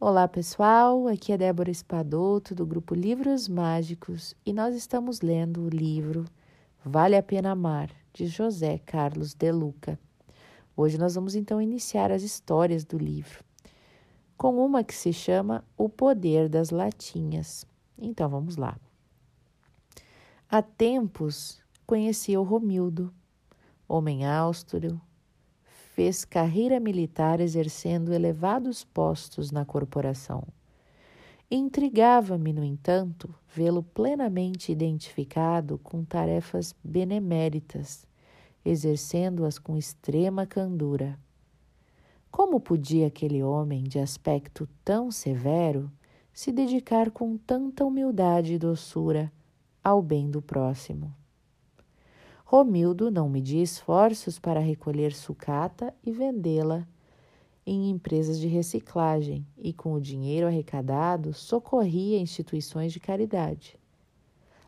Olá pessoal, aqui é Débora Espadoto do grupo Livros Mágicos e nós estamos lendo o livro Vale a Pena Amar, de José Carlos de Luca. Hoje nós vamos então iniciar as histórias do livro, com uma que se chama O Poder das Latinhas. Então vamos lá. Há tempos conhecia o Romildo, homem austro, fez carreira militar exercendo elevados postos na corporação. Intrigava-me, no entanto, vê-lo plenamente identificado com tarefas beneméritas, exercendo-as com extrema candura. Como podia aquele homem de aspecto tão severo se dedicar com tanta humildade e doçura ao bem do próximo? Romildo não media esforços para recolher sucata e vendê-la em empresas de reciclagem e, com o dinheiro arrecadado, socorria instituições de caridade.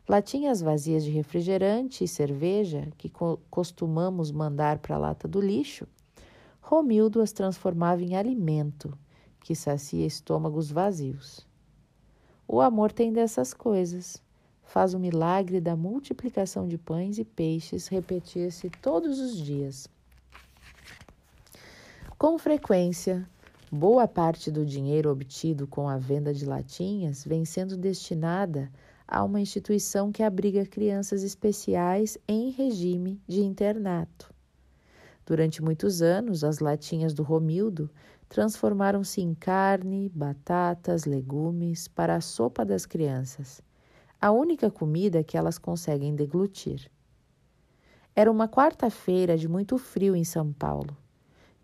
Latinhas vazias de refrigerante e cerveja, que co costumamos mandar para a lata do lixo, Romildo as transformava em alimento que sacia estômagos vazios. O amor tem dessas coisas faz o milagre da multiplicação de pães e peixes repetir-se todos os dias. Com frequência, boa parte do dinheiro obtido com a venda de latinhas vem sendo destinada a uma instituição que abriga crianças especiais em regime de internato. Durante muitos anos, as latinhas do Romildo transformaram-se em carne, batatas, legumes para a sopa das crianças a única comida que elas conseguem deglutir. Era uma quarta-feira de muito frio em São Paulo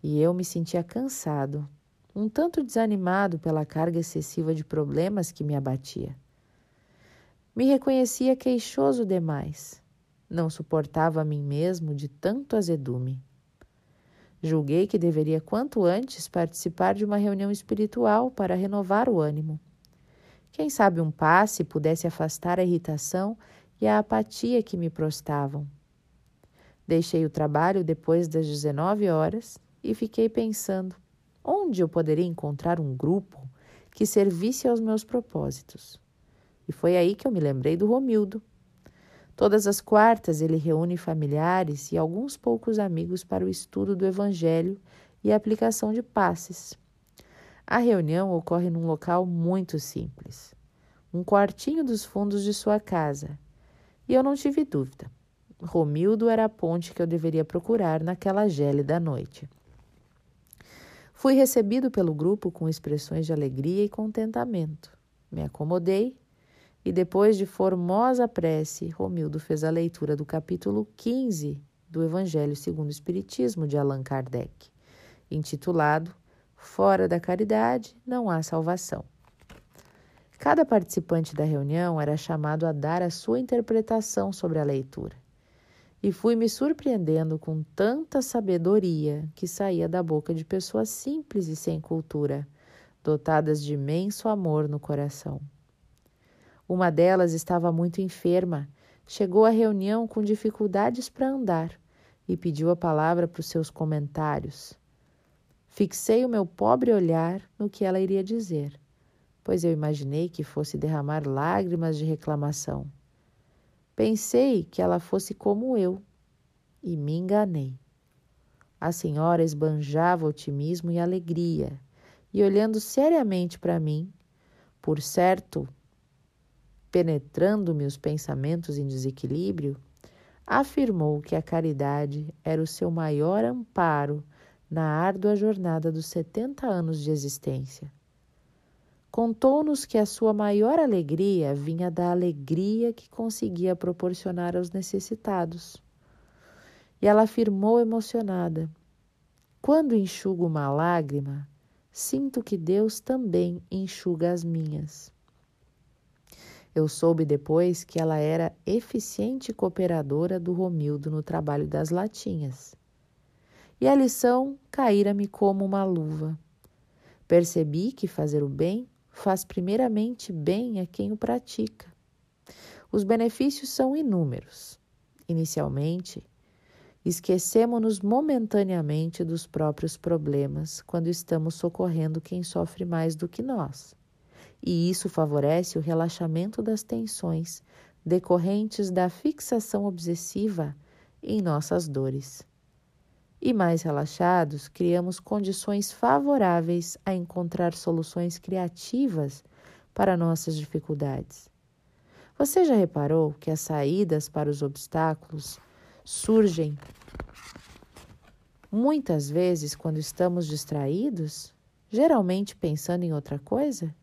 e eu me sentia cansado, um tanto desanimado pela carga excessiva de problemas que me abatia. Me reconhecia queixoso demais. Não suportava a mim mesmo de tanto azedume. Julguei que deveria quanto antes participar de uma reunião espiritual para renovar o ânimo. Quem sabe um passe pudesse afastar a irritação e a apatia que me prostavam. Deixei o trabalho depois das 19 horas e fiquei pensando onde eu poderia encontrar um grupo que servisse aos meus propósitos. E foi aí que eu me lembrei do Romildo. Todas as quartas ele reúne familiares e alguns poucos amigos para o estudo do Evangelho e a aplicação de passes. A reunião ocorre num local muito simples, um quartinho dos fundos de sua casa. E eu não tive dúvida. Romildo era a ponte que eu deveria procurar naquela gélida noite. Fui recebido pelo grupo com expressões de alegria e contentamento. Me acomodei e, depois de formosa prece, Romildo fez a leitura do capítulo 15 do Evangelho segundo o Espiritismo de Allan Kardec, intitulado Fora da caridade não há salvação. Cada participante da reunião era chamado a dar a sua interpretação sobre a leitura. E fui me surpreendendo com tanta sabedoria que saía da boca de pessoas simples e sem cultura, dotadas de imenso amor no coração. Uma delas estava muito enferma, chegou à reunião com dificuldades para andar e pediu a palavra para os seus comentários. Fixei o meu pobre olhar no que ela iria dizer, pois eu imaginei que fosse derramar lágrimas de reclamação. Pensei que ela fosse como eu e me enganei. A senhora esbanjava otimismo e alegria, e olhando seriamente para mim, por certo, penetrando-me os pensamentos em desequilíbrio, afirmou que a caridade era o seu maior amparo na árdua jornada dos 70 anos de existência. Contou-nos que a sua maior alegria vinha da alegria que conseguia proporcionar aos necessitados. E ela afirmou emocionada: Quando enxugo uma lágrima, sinto que Deus também enxuga as minhas. Eu soube depois que ela era eficiente cooperadora do Romildo no trabalho das latinhas e a lição caíra-me como uma luva. Percebi que fazer o bem faz primeiramente bem a quem o pratica. Os benefícios são inúmeros. Inicialmente, Esquecemos-nos momentaneamente dos próprios problemas quando estamos socorrendo quem sofre mais do que nós. E isso favorece o relaxamento das tensões decorrentes da fixação obsessiva em nossas dores. E mais relaxados, criamos condições favoráveis a encontrar soluções criativas para nossas dificuldades. Você já reparou que as saídas para os obstáculos surgem muitas vezes quando estamos distraídos, geralmente pensando em outra coisa?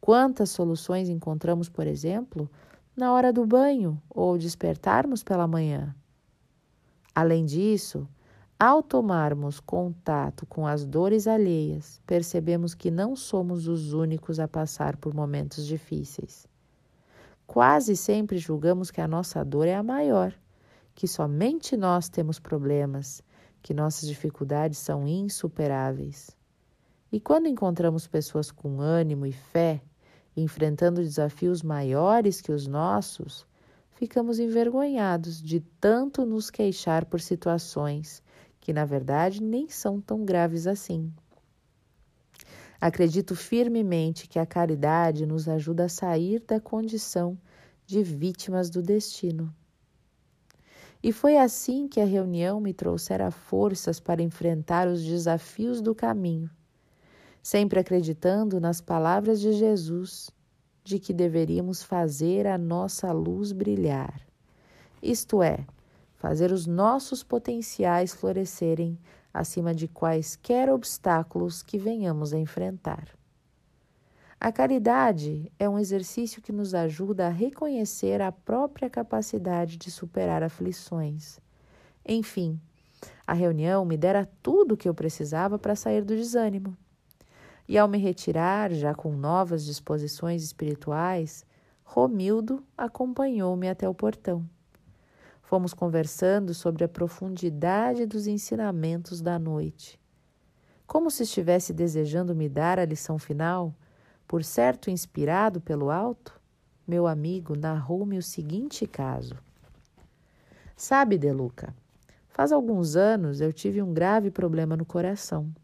Quantas soluções encontramos, por exemplo, na hora do banho ou despertarmos pela manhã? Além disso, ao tomarmos contato com as dores alheias, percebemos que não somos os únicos a passar por momentos difíceis. Quase sempre julgamos que a nossa dor é a maior que somente nós temos problemas, que nossas dificuldades são insuperáveis. E quando encontramos pessoas com ânimo e fé, enfrentando desafios maiores que os nossos, ficamos envergonhados de tanto nos queixar por situações que, na verdade, nem são tão graves assim. Acredito firmemente que a caridade nos ajuda a sair da condição de vítimas do destino. E foi assim que a reunião me trouxera forças para enfrentar os desafios do caminho, sempre acreditando nas palavras de Jesus de que deveríamos fazer a nossa luz brilhar, isto é, fazer os nossos potenciais florescerem acima de quaisquer obstáculos que venhamos a enfrentar. A caridade é um exercício que nos ajuda a reconhecer a própria capacidade de superar aflições. Enfim, a reunião me dera tudo o que eu precisava para sair do desânimo. E ao me retirar, já com novas disposições espirituais, Romildo acompanhou-me até o portão. Fomos conversando sobre a profundidade dos ensinamentos da noite. Como se estivesse desejando me dar a lição final, por certo inspirado pelo alto, meu amigo narrou-me o seguinte caso. Sabe, Deluca, faz alguns anos eu tive um grave problema no coração.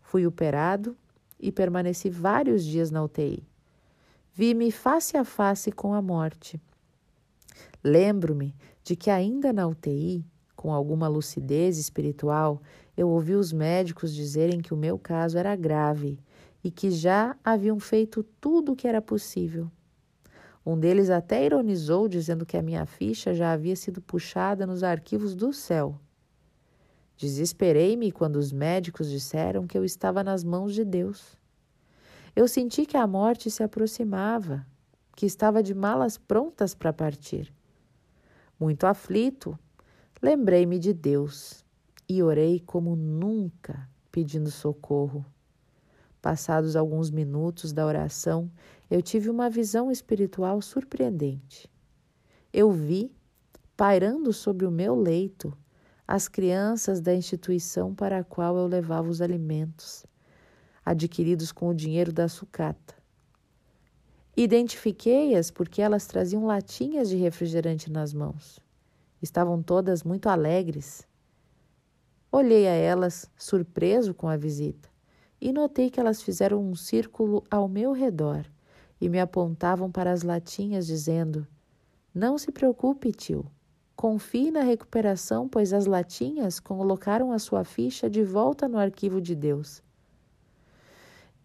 Fui operado e permaneci vários dias na UTI. Vi-me face a face com a morte. Lembro-me de que, ainda na UTI, com alguma lucidez espiritual, eu ouvi os médicos dizerem que o meu caso era grave e que já haviam feito tudo o que era possível. Um deles até ironizou, dizendo que a minha ficha já havia sido puxada nos arquivos do céu. Desesperei-me quando os médicos disseram que eu estava nas mãos de Deus. Eu senti que a morte se aproximava, que estava de malas prontas para partir. Muito aflito, lembrei-me de Deus e orei como nunca, pedindo socorro. Passados alguns minutos da oração, eu tive uma visão espiritual surpreendente. Eu vi, pairando sobre o meu leito, as crianças da instituição para a qual eu levava os alimentos, adquiridos com o dinheiro da sucata. Identifiquei-as porque elas traziam latinhas de refrigerante nas mãos. Estavam todas muito alegres. Olhei a elas, surpreso com a visita e notei que elas fizeram um círculo ao meu redor e me apontavam para as latinhas, dizendo: Não se preocupe, tio. Confie na recuperação, pois as latinhas colocaram a sua ficha de volta no arquivo de Deus.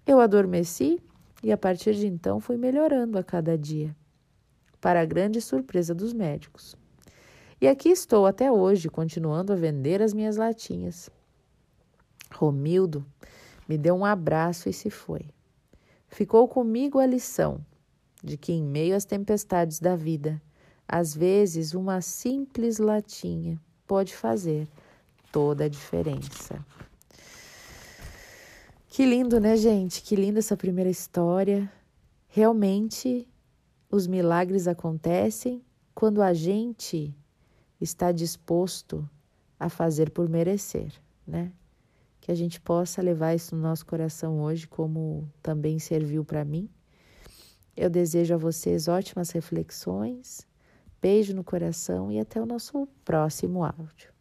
Eu adormeci e a partir de então fui melhorando a cada dia, para a grande surpresa dos médicos. E aqui estou até hoje, continuando a vender as minhas latinhas. Romildo me deu um abraço e se foi. Ficou comigo a lição de que, em meio às tempestades da vida, às vezes uma simples latinha pode fazer toda a diferença. Que lindo, né, gente? Que linda essa primeira história. Realmente, os milagres acontecem quando a gente está disposto a fazer por merecer, né? que a gente possa levar isso no nosso coração hoje, como também serviu para mim. Eu desejo a vocês ótimas reflexões, beijo no coração e até o nosso próximo áudio.